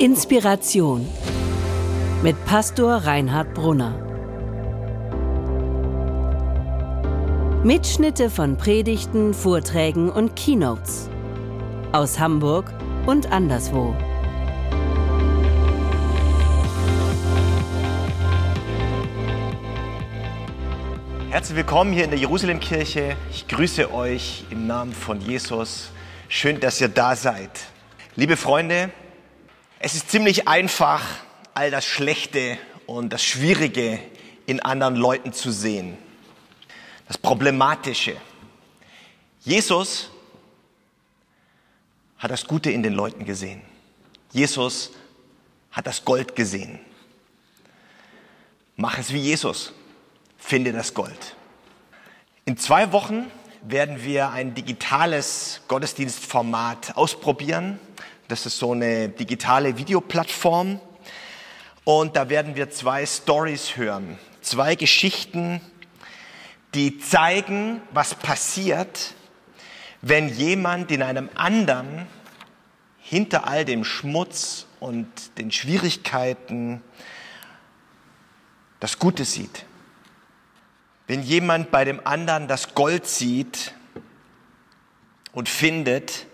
Inspiration mit Pastor Reinhard Brunner. Mitschnitte von Predigten, Vorträgen und Keynotes aus Hamburg und anderswo. Herzlich willkommen hier in der Jerusalemkirche. Ich grüße euch im Namen von Jesus. Schön, dass ihr da seid. Liebe Freunde, es ist ziemlich einfach, all das Schlechte und das Schwierige in anderen Leuten zu sehen. Das Problematische. Jesus hat das Gute in den Leuten gesehen. Jesus hat das Gold gesehen. Mach es wie Jesus. Finde das Gold. In zwei Wochen werden wir ein digitales Gottesdienstformat ausprobieren. Das ist so eine digitale Videoplattform. Und da werden wir zwei Stories hören. Zwei Geschichten, die zeigen, was passiert, wenn jemand in einem anderen hinter all dem Schmutz und den Schwierigkeiten das Gute sieht. Wenn jemand bei dem anderen das Gold sieht und findet,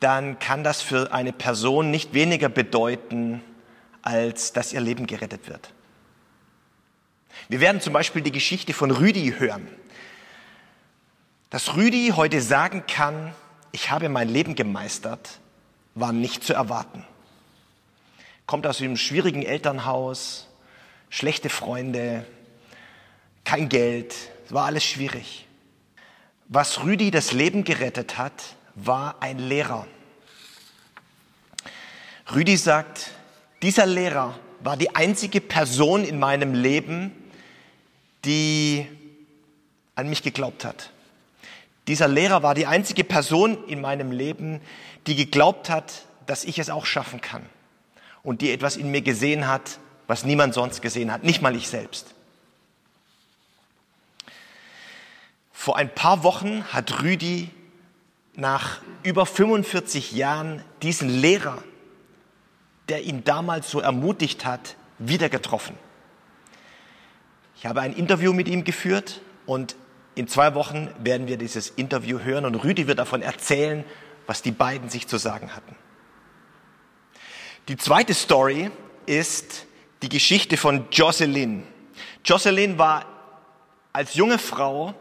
dann kann das für eine Person nicht weniger bedeuten, als dass ihr Leben gerettet wird. Wir werden zum Beispiel die Geschichte von Rüdi hören. Dass Rüdi heute sagen kann, ich habe mein Leben gemeistert, war nicht zu erwarten. Kommt aus einem schwierigen Elternhaus, schlechte Freunde, kein Geld, war alles schwierig. Was Rüdi das Leben gerettet hat, war ein Lehrer. Rüdi sagt, dieser Lehrer war die einzige Person in meinem Leben, die an mich geglaubt hat. Dieser Lehrer war die einzige Person in meinem Leben, die geglaubt hat, dass ich es auch schaffen kann und die etwas in mir gesehen hat, was niemand sonst gesehen hat, nicht mal ich selbst. Vor ein paar Wochen hat Rüdi nach über 45 Jahren diesen Lehrer, der ihn damals so ermutigt hat, wieder getroffen. Ich habe ein Interview mit ihm geführt und in zwei Wochen werden wir dieses Interview hören und Rüdi wird davon erzählen, was die beiden sich zu sagen hatten. Die zweite Story ist die Geschichte von Jocelyn. Jocelyn war als junge Frau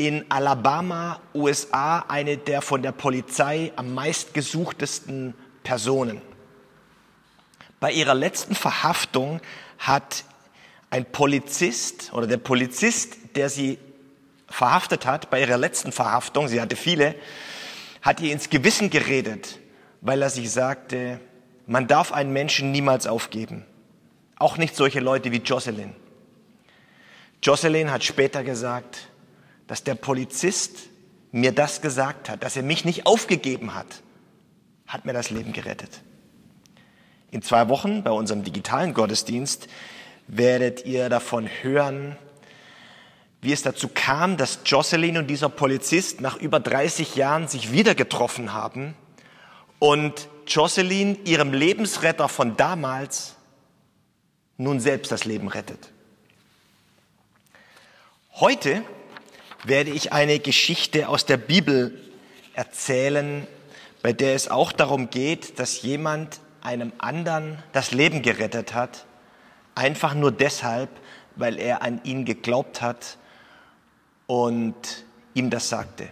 in Alabama, USA, eine der von der Polizei am meistgesuchtesten Personen. Bei ihrer letzten Verhaftung hat ein Polizist oder der Polizist, der sie verhaftet hat, bei ihrer letzten Verhaftung, sie hatte viele, hat ihr ins Gewissen geredet, weil er sich sagte, man darf einen Menschen niemals aufgeben. Auch nicht solche Leute wie Jocelyn. Jocelyn hat später gesagt, dass der Polizist mir das gesagt hat, dass er mich nicht aufgegeben hat, hat mir das Leben gerettet. In zwei Wochen bei unserem digitalen Gottesdienst werdet ihr davon hören, wie es dazu kam, dass Jocelyn und dieser Polizist nach über 30 Jahren sich wieder getroffen haben und Jocelyn ihrem Lebensretter von damals nun selbst das Leben rettet. Heute werde ich eine Geschichte aus der Bibel erzählen, bei der es auch darum geht, dass jemand einem anderen das Leben gerettet hat, einfach nur deshalb, weil er an ihn geglaubt hat und ihm das sagte.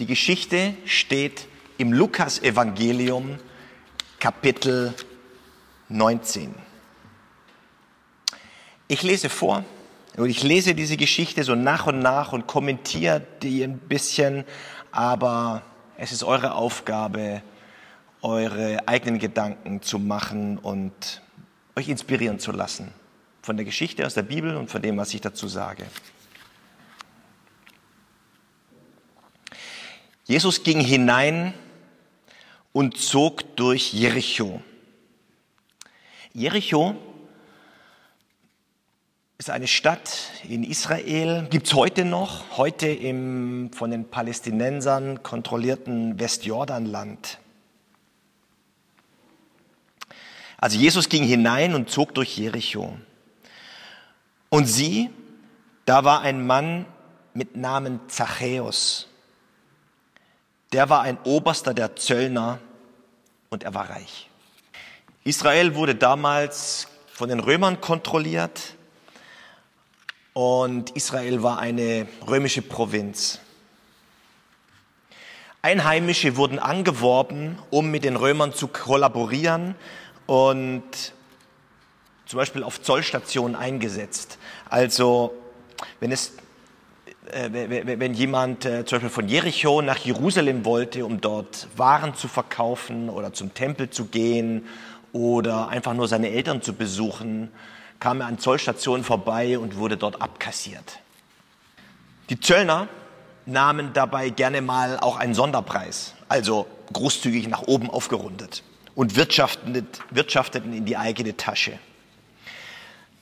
Die Geschichte steht im Lukas-Evangelium, Kapitel 19. Ich lese vor und ich lese diese Geschichte so nach und nach und kommentiere die ein bisschen, aber es ist eure Aufgabe, eure eigenen Gedanken zu machen und euch inspirieren zu lassen von der Geschichte aus der Bibel und von dem, was ich dazu sage. Jesus ging hinein und zog durch Jericho. Jericho ist eine Stadt in Israel, gibt es heute noch, heute im von den Palästinensern kontrollierten Westjordanland. Also Jesus ging hinein und zog durch Jericho. Und sie, da war ein Mann mit Namen Zachäus. Der war ein Oberster der Zöllner und er war reich. Israel wurde damals von den Römern kontrolliert und Israel war eine römische Provinz. Einheimische wurden angeworben, um mit den Römern zu kollaborieren und zum Beispiel auf Zollstationen eingesetzt. Also wenn es äh, wenn jemand äh, zum Beispiel von Jericho nach Jerusalem wollte, um dort Waren zu verkaufen oder zum Tempel zu gehen oder einfach nur seine Eltern zu besuchen, kam er an Zollstationen vorbei und wurde dort abkassiert. Die Zöllner nahmen dabei gerne mal auch einen Sonderpreis, also großzügig nach oben aufgerundet und wirtschafteten in die eigene Tasche.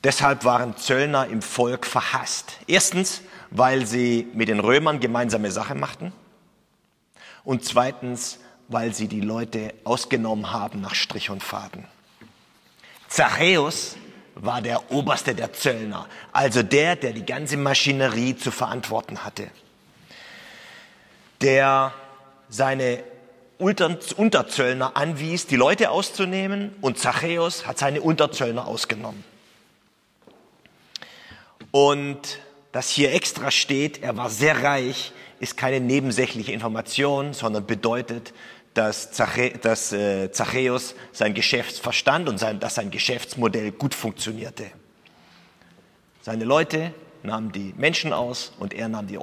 Deshalb waren Zöllner im Volk verhasst. Erstens, weil sie mit den Römern gemeinsame Sache machten und zweitens, weil sie die Leute ausgenommen haben nach Strich und Faden. Zachäus war der oberste der Zöllner, also der, der die ganze Maschinerie zu verantworten hatte, der seine Unterzöllner anwies, die Leute auszunehmen und Zachäus hat seine Unterzöllner ausgenommen. Und dass hier extra steht, er war sehr reich, ist keine nebensächliche Information, sondern bedeutet, dass, Zache, dass äh, Zachäus sein Geschäftsverstand und sein, dass sein Geschäftsmodell gut funktionierte. Seine Leute nahmen die Menschen aus und er nahm die,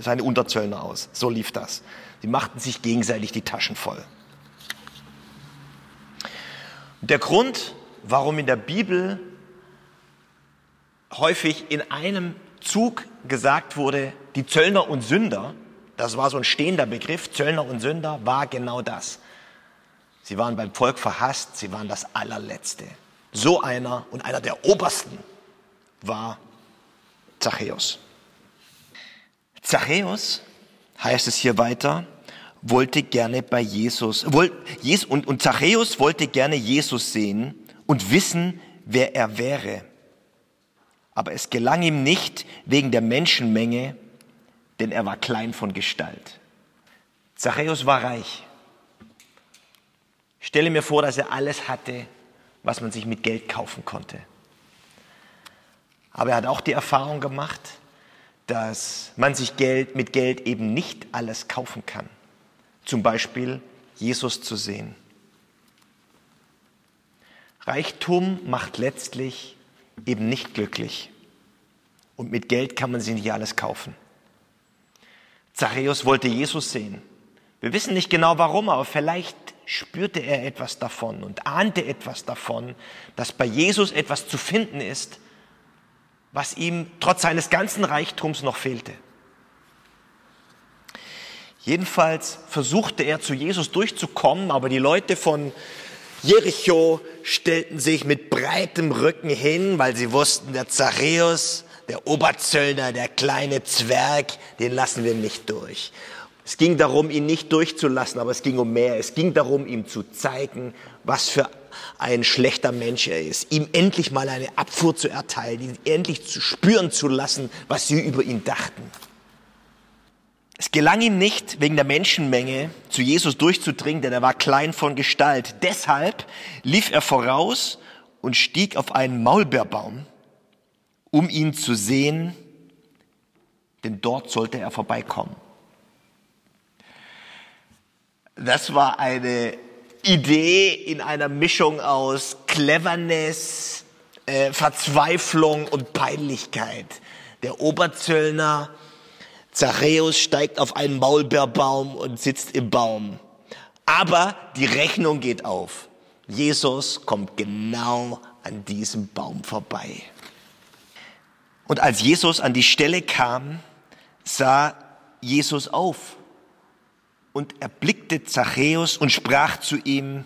seine Unterzöllner aus. So lief das. Sie machten sich gegenseitig die Taschen voll. Der Grund, warum in der Bibel häufig in einem Zug gesagt wurde, die Zöllner und Sünder, das war so ein stehender Begriff, Zöllner und Sünder war genau das. Sie waren beim Volk verhasst, sie waren das allerletzte. So einer und einer der obersten war Zachäus. Zachäus, heißt es hier weiter, wollte gerne bei Jesus, und, und Zachäus wollte gerne Jesus sehen und wissen, wer er wäre. Aber es gelang ihm nicht wegen der Menschenmenge, denn er war klein von Gestalt. Zachäus war reich. Ich stelle mir vor, dass er alles hatte, was man sich mit Geld kaufen konnte. Aber er hat auch die Erfahrung gemacht, dass man sich Geld, mit Geld eben nicht alles kaufen kann. Zum Beispiel Jesus zu sehen. Reichtum macht letztlich eben nicht glücklich. Und mit Geld kann man sich nicht alles kaufen. Zachäus wollte Jesus sehen. Wir wissen nicht genau warum, aber vielleicht spürte er etwas davon und ahnte etwas davon, dass bei Jesus etwas zu finden ist, was ihm trotz seines ganzen Reichtums noch fehlte. Jedenfalls versuchte er zu Jesus durchzukommen, aber die Leute von Jericho stellten sich mit breitem Rücken hin, weil sie wussten, der Zachäus, der Oberzöllner, der kleine Zwerg, den lassen wir nicht durch. Es ging darum, ihn nicht durchzulassen, aber es ging um mehr. Es ging darum, ihm zu zeigen, was für ein schlechter Mensch er ist. Ihm endlich mal eine Abfuhr zu erteilen, ihn endlich zu spüren zu lassen, was sie über ihn dachten. Es gelang ihm nicht, wegen der Menschenmenge zu Jesus durchzudringen, denn er war klein von Gestalt. Deshalb lief er voraus und stieg auf einen Maulbeerbaum, um ihn zu sehen, denn dort sollte er vorbeikommen. Das war eine Idee in einer Mischung aus Cleverness, äh, Verzweiflung und Peinlichkeit. Der Oberzöllner Zachäus steigt auf einen Maulbeerbaum und sitzt im Baum. Aber die Rechnung geht auf. Jesus kommt genau an diesem Baum vorbei. Und als Jesus an die Stelle kam, sah Jesus auf und erblickte Zachäus und sprach zu ihm,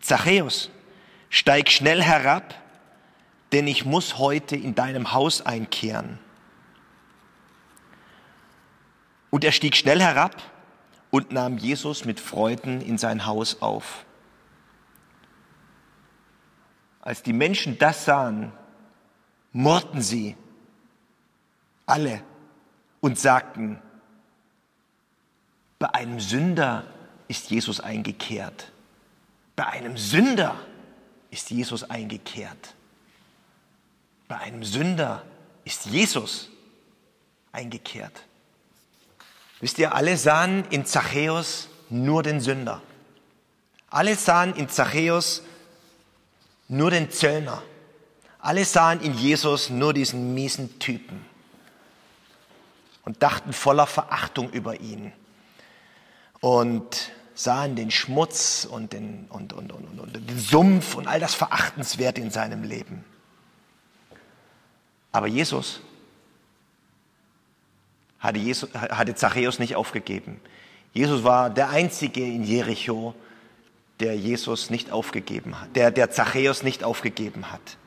Zachäus, steig schnell herab, denn ich muss heute in deinem Haus einkehren. Und er stieg schnell herab und nahm Jesus mit Freuden in sein Haus auf. Als die Menschen das sahen, murrten sie alle und sagten, bei einem Sünder ist Jesus eingekehrt. Bei einem Sünder ist Jesus eingekehrt. Bei einem Sünder ist Jesus eingekehrt. Wisst ihr, alle sahen in Zachäus nur den Sünder. Alle sahen in Zachäus nur den Zöllner. Alle sahen in Jesus nur diesen miesen Typen und dachten voller Verachtung über ihn und sahen den Schmutz und den, und, und, und, und, den Sumpf und all das Verachtenswerte in seinem Leben. Aber Jesus hatte, Jesus, hatte Zachäus nicht aufgegeben. Jesus war der Einzige in Jericho, der Jesus nicht aufgegeben hat, der, der Zachäus nicht aufgegeben hat.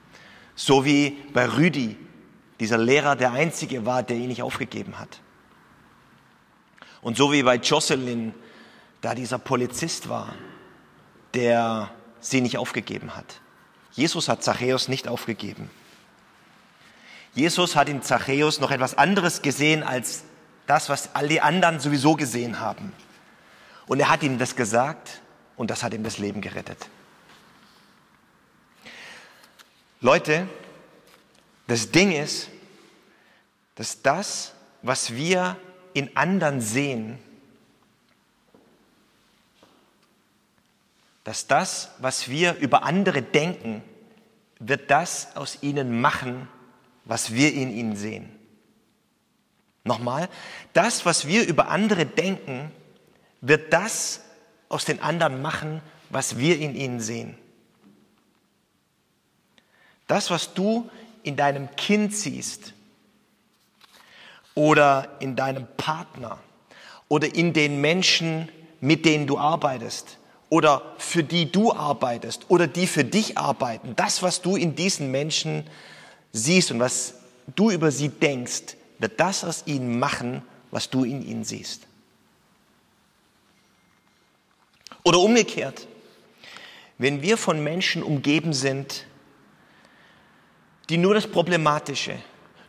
So wie bei Rüdi, dieser Lehrer der Einzige war, der ihn nicht aufgegeben hat. Und so wie bei Jocelyn, da dieser Polizist war, der sie nicht aufgegeben hat. Jesus hat Zachäus nicht aufgegeben. Jesus hat in Zachäus noch etwas anderes gesehen als das, was all die anderen sowieso gesehen haben. Und er hat ihm das gesagt und das hat ihm das Leben gerettet. Leute, das Ding ist, dass das, was wir in anderen sehen, dass das, was wir über andere denken, wird das aus ihnen machen, was wir in ihnen sehen. Nochmal, das, was wir über andere denken, wird das aus den anderen machen, was wir in ihnen sehen. Das, was du in deinem Kind siehst oder in deinem Partner oder in den Menschen, mit denen du arbeitest oder für die du arbeitest oder die für dich arbeiten, das, was du in diesen Menschen siehst und was du über sie denkst, wird das aus ihnen machen, was du in ihnen siehst. Oder umgekehrt, wenn wir von Menschen umgeben sind, die nur das Problematische,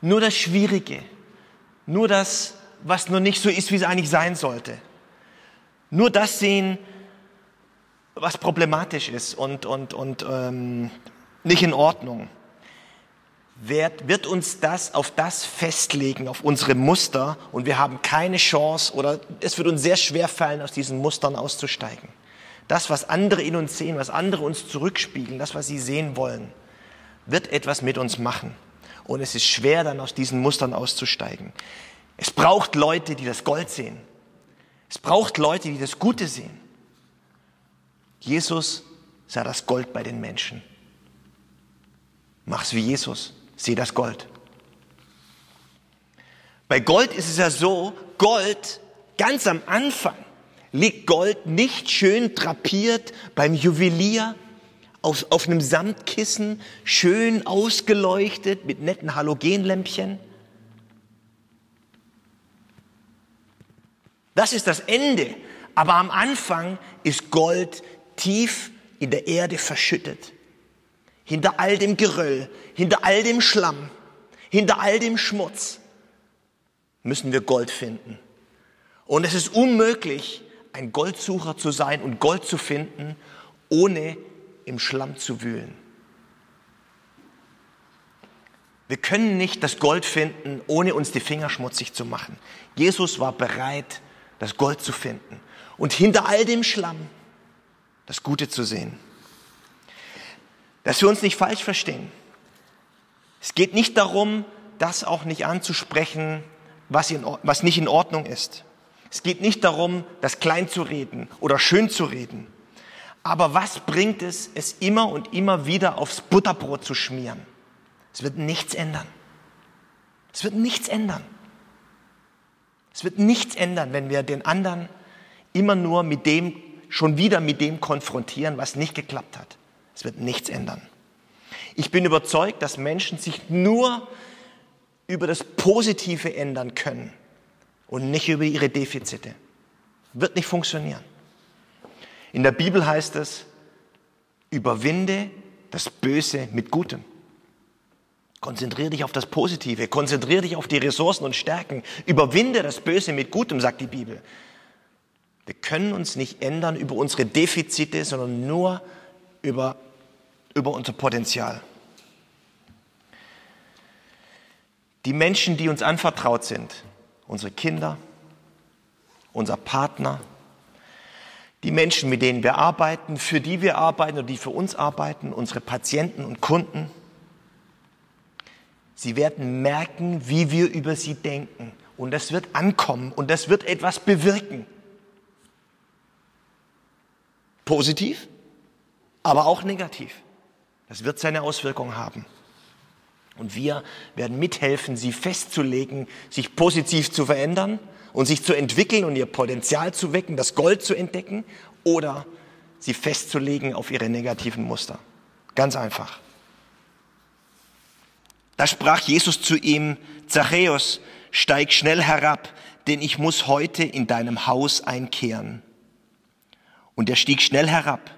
nur das Schwierige, nur das, was nur nicht so ist, wie es eigentlich sein sollte, nur das sehen, was problematisch ist und, und, und ähm, nicht in Ordnung wird, wird uns das auf das festlegen, auf unsere Muster und wir haben keine Chance oder es wird uns sehr schwer fallen, aus diesen Mustern auszusteigen. Das, was andere in uns sehen, was andere uns zurückspiegeln, das, was sie sehen wollen, wird etwas mit uns machen. Und es ist schwer, dann aus diesen Mustern auszusteigen. Es braucht Leute, die das Gold sehen. Es braucht Leute, die das Gute sehen. Jesus sah das Gold bei den Menschen. Mach's wie Jesus. Sieh das Gold. Bei Gold ist es ja so, Gold, ganz am Anfang, liegt Gold nicht schön drapiert beim Juwelier auf, auf einem Samtkissen, schön ausgeleuchtet mit netten Halogenlämpchen. Das ist das Ende. Aber am Anfang ist Gold tief in der Erde verschüttet hinter all dem Geröll, hinter all dem Schlamm, hinter all dem Schmutz müssen wir Gold finden. Und es ist unmöglich, ein Goldsucher zu sein und Gold zu finden, ohne im Schlamm zu wühlen. Wir können nicht das Gold finden, ohne uns die Finger schmutzig zu machen. Jesus war bereit, das Gold zu finden und hinter all dem Schlamm das Gute zu sehen. Dass wir uns nicht falsch verstehen. Es geht nicht darum, das auch nicht anzusprechen, was, in, was nicht in Ordnung ist. Es geht nicht darum, das klein zu reden oder schön zu reden. Aber was bringt es, es immer und immer wieder aufs Butterbrot zu schmieren? Es wird nichts ändern. Es wird nichts ändern. Es wird nichts ändern, wenn wir den anderen immer nur mit dem, schon wieder mit dem konfrontieren, was nicht geklappt hat. Es wird nichts ändern. Ich bin überzeugt, dass Menschen sich nur über das Positive ändern können und nicht über ihre Defizite. Wird nicht funktionieren. In der Bibel heißt es, überwinde das Böse mit Gutem. Konzentriere dich auf das Positive, konzentriere dich auf die Ressourcen und Stärken. Überwinde das Böse mit Gutem, sagt die Bibel. Wir können uns nicht ändern über unsere Defizite, sondern nur über, über unser Potenzial. Die Menschen, die uns anvertraut sind, unsere Kinder, unser Partner, die Menschen, mit denen wir arbeiten, für die wir arbeiten oder die für uns arbeiten, unsere Patienten und Kunden, sie werden merken, wie wir über sie denken. Und das wird ankommen und das wird etwas bewirken. Positiv, aber auch negativ. Das wird seine Auswirkungen haben. Und wir werden mithelfen, sie festzulegen, sich positiv zu verändern und sich zu entwickeln und ihr Potenzial zu wecken, das Gold zu entdecken oder sie festzulegen auf ihre negativen Muster. Ganz einfach. Da sprach Jesus zu ihm, Zachäus, steig schnell herab, denn ich muss heute in deinem Haus einkehren. Und er stieg schnell herab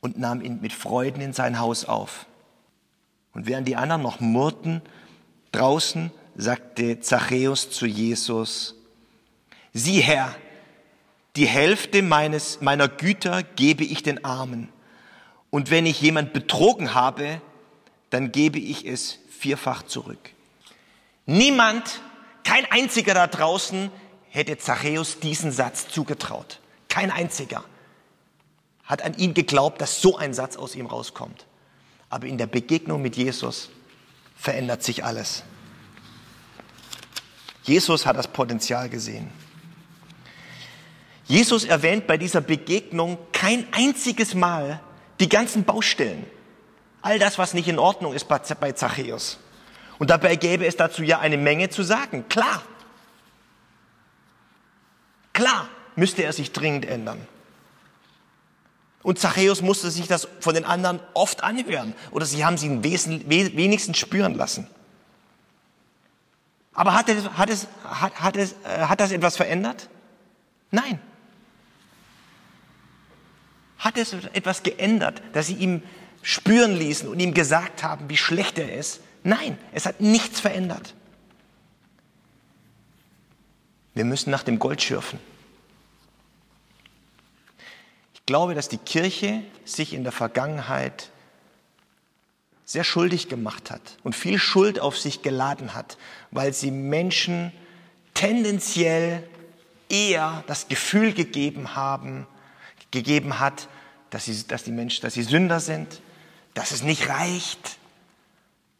und nahm ihn mit Freuden in sein Haus auf. Und während die anderen noch murrten, draußen sagte Zachäus zu Jesus, Sieh Herr, die Hälfte meines, meiner Güter gebe ich den Armen. Und wenn ich jemand betrogen habe, dann gebe ich es vierfach zurück. Niemand, kein einziger da draußen hätte Zachäus diesen Satz zugetraut. Kein einziger hat an ihn geglaubt, dass so ein Satz aus ihm rauskommt. Aber in der Begegnung mit Jesus verändert sich alles. Jesus hat das Potenzial gesehen. Jesus erwähnt bei dieser Begegnung kein einziges Mal die ganzen Baustellen. All das, was nicht in Ordnung ist bei Zachäus. Und dabei gäbe es dazu ja eine Menge zu sagen. Klar. Klar müsste er sich dringend ändern. Und Zachäus musste sich das von den anderen oft anhören oder sie haben sie wenigstens spüren lassen. Aber hat, es, hat, es, hat, hat, es, äh, hat das etwas verändert? Nein. Hat es etwas geändert, dass sie ihm spüren ließen und ihm gesagt haben, wie schlecht er ist? Nein, es hat nichts verändert. Wir müssen nach dem Gold schürfen glaube, dass die Kirche sich in der Vergangenheit sehr schuldig gemacht hat und viel Schuld auf sich geladen hat, weil sie Menschen tendenziell eher das Gefühl gegeben haben, gegeben hat, dass, sie, dass die Menschen, dass sie Sünder sind, dass es nicht reicht,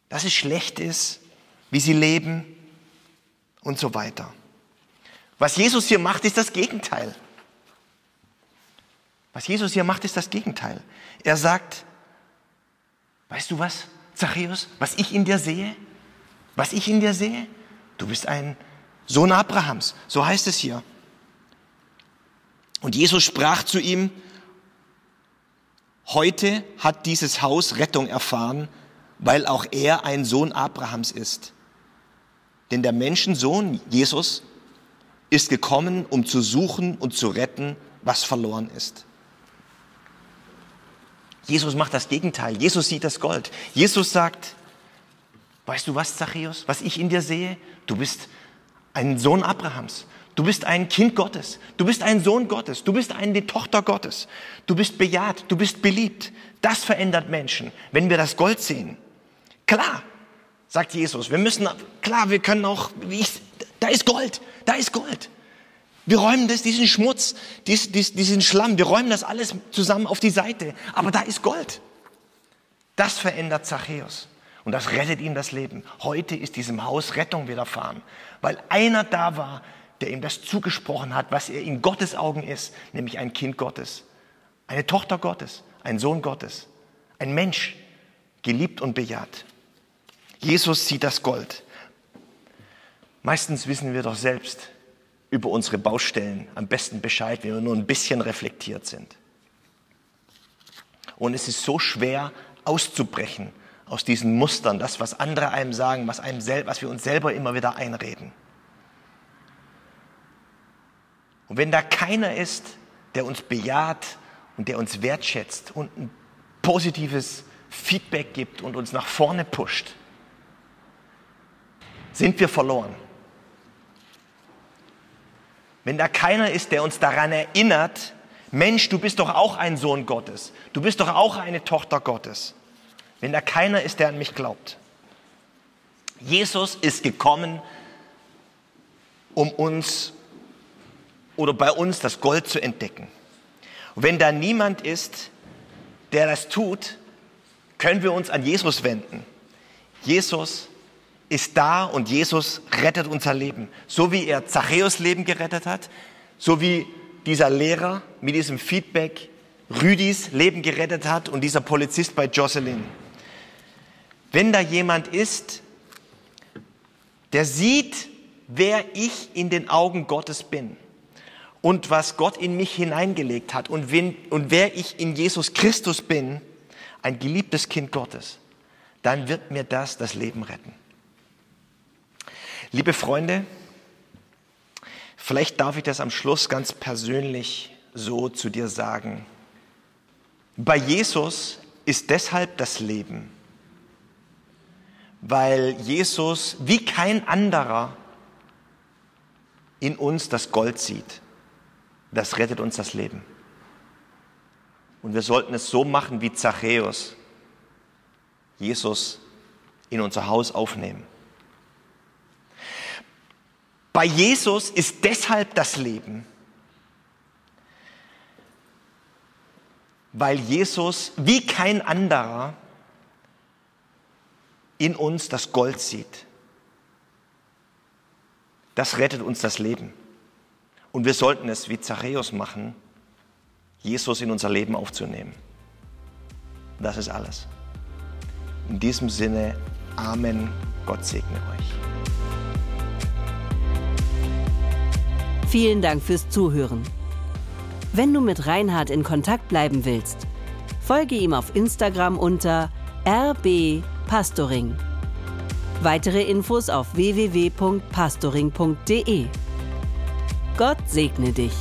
dass es schlecht ist, wie sie leben und so weiter. Was Jesus hier macht, ist das Gegenteil. Was Jesus hier macht, ist das Gegenteil. Er sagt, weißt du was, Zachäus, was ich in dir sehe? Was ich in dir sehe? Du bist ein Sohn Abrahams. So heißt es hier. Und Jesus sprach zu ihm, heute hat dieses Haus Rettung erfahren, weil auch er ein Sohn Abrahams ist. Denn der Menschensohn, Jesus, ist gekommen, um zu suchen und zu retten, was verloren ist. Jesus macht das Gegenteil. Jesus sieht das Gold. Jesus sagt, weißt du was, Zachäus, was ich in dir sehe? Du bist ein Sohn Abrahams. Du bist ein Kind Gottes. Du bist ein Sohn Gottes. Du bist eine Tochter Gottes. Du bist bejaht. Du bist beliebt. Das verändert Menschen, wenn wir das Gold sehen. Klar, sagt Jesus, wir müssen, klar, wir können auch, ich, da ist Gold. Da ist Gold. Wir räumen das, diesen Schmutz, dies, dies, diesen Schlamm, wir räumen das alles zusammen auf die Seite. Aber da ist Gold. Das verändert Zachäus. Und das rettet ihm das Leben. Heute ist diesem Haus Rettung widerfahren, weil einer da war, der ihm das zugesprochen hat, was er in Gottes Augen ist, nämlich ein Kind Gottes, eine Tochter Gottes, ein Sohn Gottes, ein Mensch, geliebt und bejaht. Jesus sieht das Gold. Meistens wissen wir doch selbst, über unsere Baustellen am besten Bescheid, wenn wir nur ein bisschen reflektiert sind. Und es ist so schwer auszubrechen aus diesen Mustern, das, was andere einem sagen, was, einem was wir uns selber immer wieder einreden. Und wenn da keiner ist, der uns bejaht und der uns wertschätzt und ein positives Feedback gibt und uns nach vorne pusht, sind wir verloren. Wenn da keiner ist, der uns daran erinnert, Mensch, du bist doch auch ein Sohn Gottes, du bist doch auch eine Tochter Gottes. Wenn da keiner ist, der an mich glaubt. Jesus ist gekommen, um uns oder bei uns das Gold zu entdecken. Und wenn da niemand ist, der das tut, können wir uns an Jesus wenden. Jesus ist da und Jesus rettet unser Leben. So wie er Zachäus Leben gerettet hat, so wie dieser Lehrer mit diesem Feedback Rüdis Leben gerettet hat und dieser Polizist bei Jocelyn. Wenn da jemand ist, der sieht, wer ich in den Augen Gottes bin und was Gott in mich hineingelegt hat und, wen, und wer ich in Jesus Christus bin, ein geliebtes Kind Gottes, dann wird mir das das Leben retten. Liebe Freunde, vielleicht darf ich das am Schluss ganz persönlich so zu dir sagen. Bei Jesus ist deshalb das Leben, weil Jesus wie kein anderer in uns das Gold sieht. Das rettet uns das Leben. Und wir sollten es so machen wie Zachäus, Jesus in unser Haus aufnehmen. Bei Jesus ist deshalb das Leben, weil Jesus wie kein anderer in uns das Gold sieht. Das rettet uns das Leben. Und wir sollten es wie Zachäus machen, Jesus in unser Leben aufzunehmen. Das ist alles. In diesem Sinne, Amen. Gott segne euch. Vielen Dank fürs Zuhören. Wenn du mit Reinhard in Kontakt bleiben willst, folge ihm auf Instagram unter rbpastoring. Weitere Infos auf www.pastoring.de. Gott segne dich.